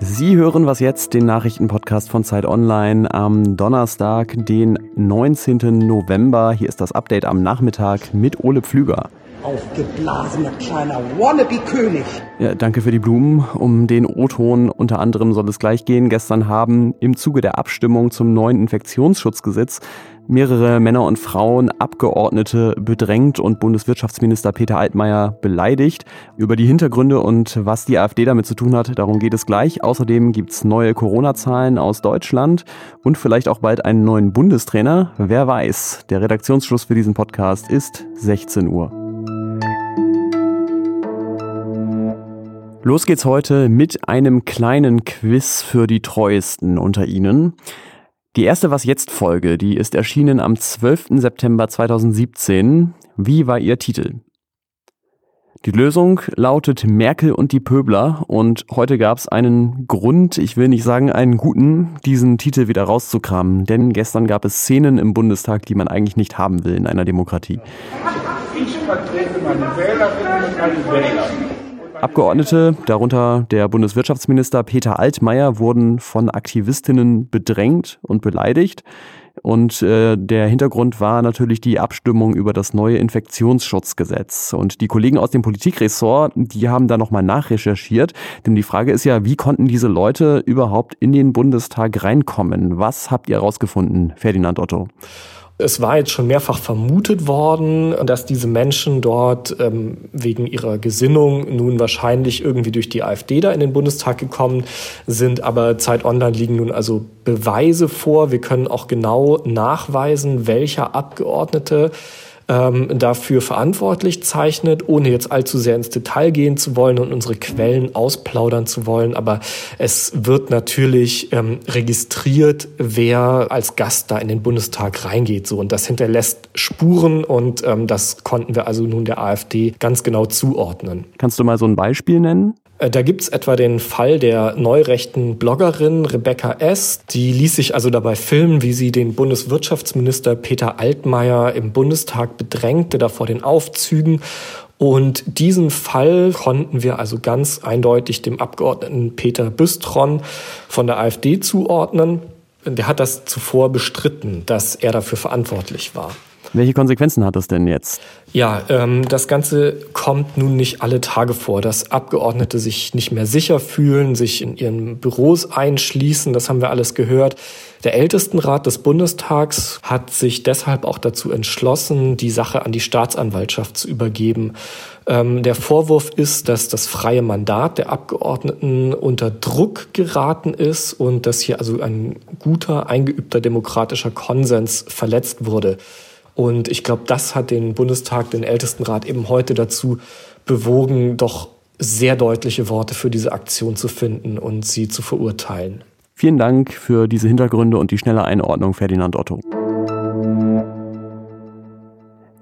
Sie hören was jetzt, den Nachrichtenpodcast von Zeit Online am Donnerstag, den 19. November. Hier ist das Update am Nachmittag mit Ole Pflüger. Aufgeblasener kleiner Wannabe-König. Ja, danke für die Blumen. Um den O-Ton unter anderem soll es gleich gehen. Gestern haben im Zuge der Abstimmung zum neuen Infektionsschutzgesetz mehrere Männer und Frauen Abgeordnete bedrängt und Bundeswirtschaftsminister Peter Altmaier beleidigt. Über die Hintergründe und was die AfD damit zu tun hat, darum geht es gleich. Außerdem gibt's neue Corona-Zahlen aus Deutschland und vielleicht auch bald einen neuen Bundestrainer. Wer weiß. Der Redaktionsschluss für diesen Podcast ist 16 Uhr. Los geht's heute mit einem kleinen Quiz für die Treuesten unter Ihnen. Die erste Was jetzt Folge, die ist erschienen am 12. September 2017. Wie war ihr Titel? Die Lösung lautet Merkel und die Pöbler und heute gab es einen Grund, ich will nicht sagen einen guten, diesen Titel wieder rauszukramen, denn gestern gab es Szenen im Bundestag, die man eigentlich nicht haben will in einer Demokratie. Ich vertrete meine und meine Wähler. Abgeordnete, darunter der Bundeswirtschaftsminister Peter Altmaier, wurden von Aktivistinnen bedrängt und beleidigt. Und äh, der Hintergrund war natürlich die Abstimmung über das neue Infektionsschutzgesetz. Und die Kollegen aus dem Politikressort, die haben da nochmal nachrecherchiert. Denn die Frage ist ja, wie konnten diese Leute überhaupt in den Bundestag reinkommen? Was habt ihr herausgefunden, Ferdinand Otto? Es war jetzt schon mehrfach vermutet worden, dass diese Menschen dort ähm, wegen ihrer Gesinnung nun wahrscheinlich irgendwie durch die AfD da in den Bundestag gekommen sind. Aber Zeit Online liegen nun also Beweise vor. Wir können auch genau nachweisen, welcher Abgeordnete ähm, dafür verantwortlich zeichnet, ohne jetzt allzu sehr ins Detail gehen zu wollen und unsere Quellen ausplaudern zu wollen. Aber es wird natürlich ähm, registriert, wer als Gast da in den Bundestag reingeht. So und das hinterlässt Spuren und ähm, das konnten wir also nun der AfD ganz genau zuordnen. Kannst du mal so ein Beispiel nennen? Äh, da gibt's etwa den Fall der neurechten Bloggerin Rebecca S. Die ließ sich also dabei filmen, wie sie den Bundeswirtschaftsminister Peter Altmaier im Bundestag bedrängte, da vor den Aufzügen. Und diesen Fall konnten wir also ganz eindeutig dem Abgeordneten Peter Büstron von der AfD zuordnen. Der hat das zuvor bestritten, dass er dafür verantwortlich war. Welche Konsequenzen hat das denn jetzt? Ja, ähm, das Ganze kommt nun nicht alle Tage vor, dass Abgeordnete sich nicht mehr sicher fühlen, sich in ihren Büros einschließen. Das haben wir alles gehört. Der Ältestenrat des Bundestags hat sich deshalb auch dazu entschlossen, die Sache an die Staatsanwaltschaft zu übergeben. Ähm, der Vorwurf ist, dass das freie Mandat der Abgeordneten unter Druck geraten ist und dass hier also ein guter, eingeübter demokratischer Konsens verletzt wurde. Und ich glaube, das hat den Bundestag, den Ältestenrat eben heute dazu bewogen, doch sehr deutliche Worte für diese Aktion zu finden und sie zu verurteilen. Vielen Dank für diese Hintergründe und die schnelle Einordnung, Ferdinand Otto.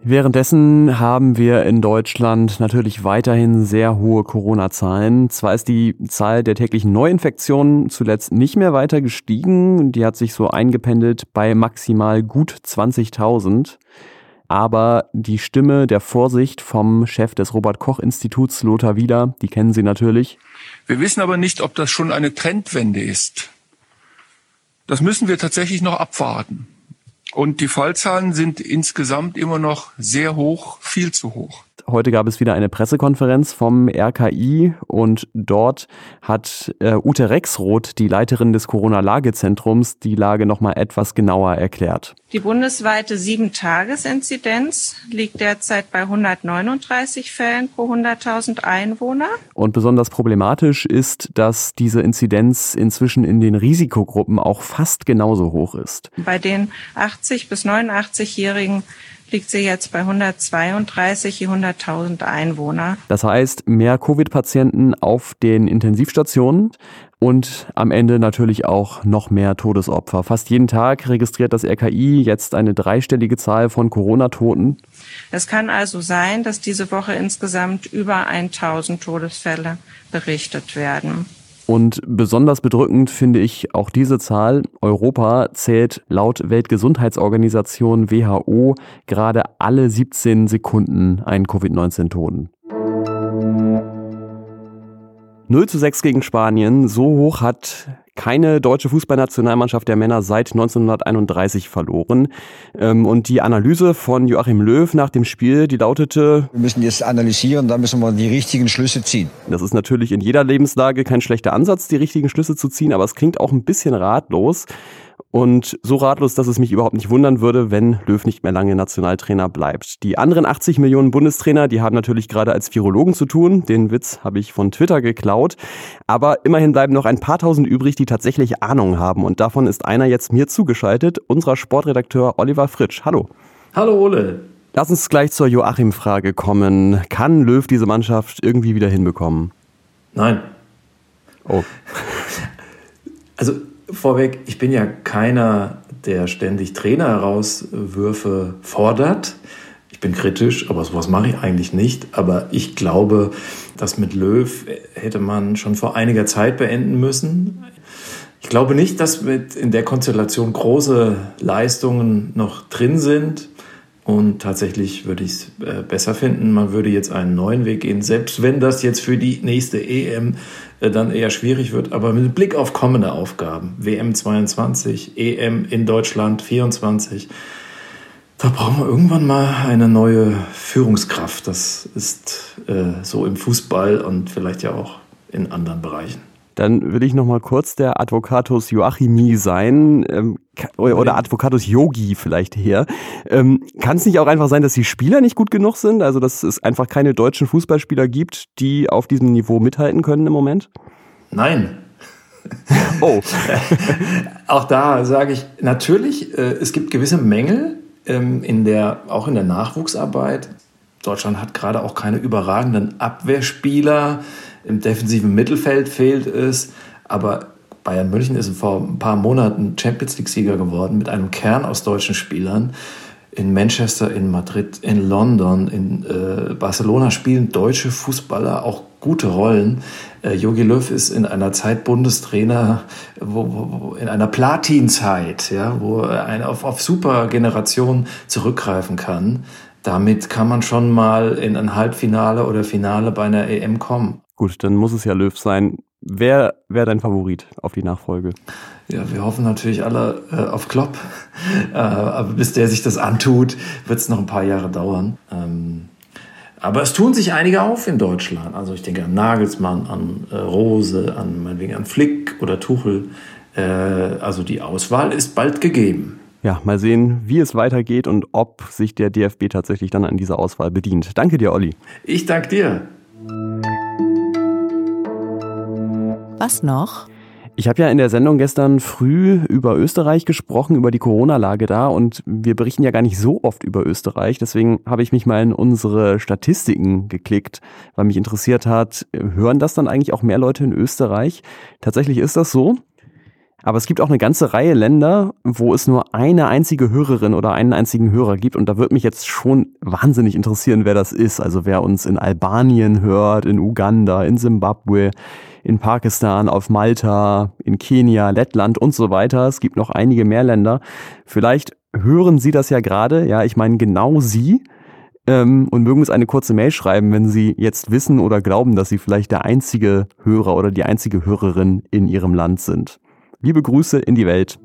Währenddessen haben wir in Deutschland natürlich weiterhin sehr hohe Corona-Zahlen. Zwar ist die Zahl der täglichen Neuinfektionen zuletzt nicht mehr weiter gestiegen, die hat sich so eingependelt bei maximal gut 20.000. Aber die Stimme der Vorsicht vom Chef des Robert Koch Instituts, Lothar Wieder, die kennen Sie natürlich. Wir wissen aber nicht, ob das schon eine Trendwende ist. Das müssen wir tatsächlich noch abwarten. Und die Fallzahlen sind insgesamt immer noch sehr hoch, viel zu hoch. Heute gab es wieder eine Pressekonferenz vom RKI und dort hat äh, Ute Rexroth, die Leiterin des Corona-Lagezentrums, die Lage nochmal etwas genauer erklärt. Die bundesweite 7-Tages-Inzidenz liegt derzeit bei 139 Fällen pro 100.000 Einwohner. Und besonders problematisch ist, dass diese Inzidenz inzwischen in den Risikogruppen auch fast genauso hoch ist. Bei den 80 bis 89-Jährigen liegt sie jetzt bei 132 je 100.000 Einwohner. Das heißt, mehr Covid-Patienten auf den Intensivstationen und am Ende natürlich auch noch mehr Todesopfer. Fast jeden Tag registriert das RKI jetzt eine dreistellige Zahl von Corona-Toten. Es kann also sein, dass diese Woche insgesamt über 1000 Todesfälle berichtet werden. Und besonders bedrückend finde ich auch diese Zahl. Europa zählt laut Weltgesundheitsorganisation WHO gerade alle 17 Sekunden einen Covid-19-Toten. 0 zu 6 gegen Spanien. So hoch hat keine deutsche Fußballnationalmannschaft der Männer seit 1931 verloren. Ähm, und die Analyse von Joachim Löw nach dem Spiel, die lautete, wir müssen jetzt analysieren, da müssen wir die richtigen Schlüsse ziehen. Das ist natürlich in jeder Lebenslage kein schlechter Ansatz, die richtigen Schlüsse zu ziehen, aber es klingt auch ein bisschen ratlos. Und so ratlos, dass es mich überhaupt nicht wundern würde, wenn Löw nicht mehr lange Nationaltrainer bleibt. Die anderen 80 Millionen Bundestrainer, die haben natürlich gerade als Virologen zu tun. Den Witz habe ich von Twitter geklaut. Aber immerhin bleiben noch ein paar tausend übrig, die tatsächlich Ahnung haben. Und davon ist einer jetzt mir zugeschaltet, unser Sportredakteur Oliver Fritsch. Hallo. Hallo Ole. Lass uns gleich zur Joachim-Frage kommen. Kann Löw diese Mannschaft irgendwie wieder hinbekommen? Nein. Oh. Also vorweg, ich bin ja keiner, der ständig Trainer-Herauswürfe fordert. Ich bin kritisch, aber sowas mache ich eigentlich nicht. Aber ich glaube, das mit Löw hätte man schon vor einiger Zeit beenden müssen. Ich glaube nicht, dass mit in der Konstellation große Leistungen noch drin sind. Und tatsächlich würde ich es äh, besser finden, man würde jetzt einen neuen Weg gehen, selbst wenn das jetzt für die nächste EM äh, dann eher schwierig wird. Aber mit Blick auf kommende Aufgaben, WM 22, EM in Deutschland 24, da brauchen wir irgendwann mal eine neue Führungskraft. Das ist äh, so im Fußball und vielleicht ja auch in anderen Bereichen. Dann will ich noch mal kurz der Advocatus Joachimi sein ähm, oder Advocatus Yogi vielleicht her. Ähm, Kann es nicht auch einfach sein, dass die Spieler nicht gut genug sind? Also dass es einfach keine deutschen Fußballspieler gibt, die auf diesem Niveau mithalten können im Moment? Nein. Oh. auch da sage ich natürlich, äh, es gibt gewisse Mängel ähm, in der, auch in der Nachwuchsarbeit. Deutschland hat gerade auch keine überragenden Abwehrspieler. Im defensiven Mittelfeld fehlt es. Aber Bayern München ist vor ein paar Monaten Champions League-Sieger geworden mit einem Kern aus deutschen Spielern. In Manchester, in Madrid, in London, in äh, Barcelona spielen deutsche Fußballer auch gute Rollen. Äh, Jogi Löw ist in einer Zeit Bundestrainer, wo, wo, in einer Platinzeit, ja, wo er auf, auf super zurückgreifen kann. Damit kann man schon mal in ein Halbfinale oder Finale bei einer EM kommen. Gut, dann muss es ja Löw sein. Wer wäre dein Favorit auf die Nachfolge? Ja, wir hoffen natürlich alle äh, auf Klopp. äh, aber bis der sich das antut, wird es noch ein paar Jahre dauern. Ähm, aber es tun sich einige auf in Deutschland. Also ich denke an Nagelsmann, an äh, Rose, an meinetwegen an Flick oder Tuchel. Äh, also die Auswahl ist bald gegeben. Ja, mal sehen, wie es weitergeht und ob sich der DFB tatsächlich dann an dieser Auswahl bedient. Danke dir, Olli. Ich danke dir. Was noch? Ich habe ja in der Sendung gestern früh über Österreich gesprochen, über die Corona-Lage da und wir berichten ja gar nicht so oft über Österreich. Deswegen habe ich mich mal in unsere Statistiken geklickt, weil mich interessiert hat, hören das dann eigentlich auch mehr Leute in Österreich? Tatsächlich ist das so. Aber es gibt auch eine ganze Reihe Länder, wo es nur eine einzige Hörerin oder einen einzigen Hörer gibt. Und da würde mich jetzt schon wahnsinnig interessieren, wer das ist. Also wer uns in Albanien hört, in Uganda, in Simbabwe, in Pakistan, auf Malta, in Kenia, Lettland und so weiter. Es gibt noch einige mehr Länder. Vielleicht hören Sie das ja gerade. Ja, ich meine genau Sie. Ähm, und mögen uns eine kurze Mail schreiben, wenn Sie jetzt wissen oder glauben, dass Sie vielleicht der einzige Hörer oder die einzige Hörerin in Ihrem Land sind. Liebe Grüße in die Welt.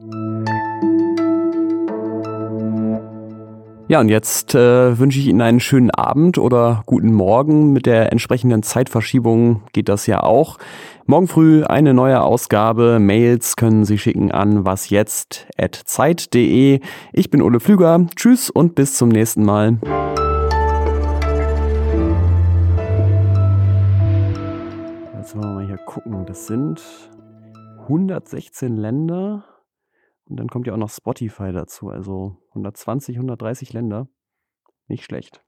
Ja, und jetzt äh, wünsche ich Ihnen einen schönen Abend oder guten Morgen. Mit der entsprechenden Zeitverschiebung geht das ja auch. Morgen früh eine neue Ausgabe. Mails können Sie schicken an wasjetzt.zeit.de. Ich bin Ole Flüger. Tschüss und bis zum nächsten Mal. Jetzt wollen wir mal hier gucken. Das sind 116 Länder. Und dann kommt ja auch noch Spotify dazu, also 120, 130 Länder. Nicht schlecht.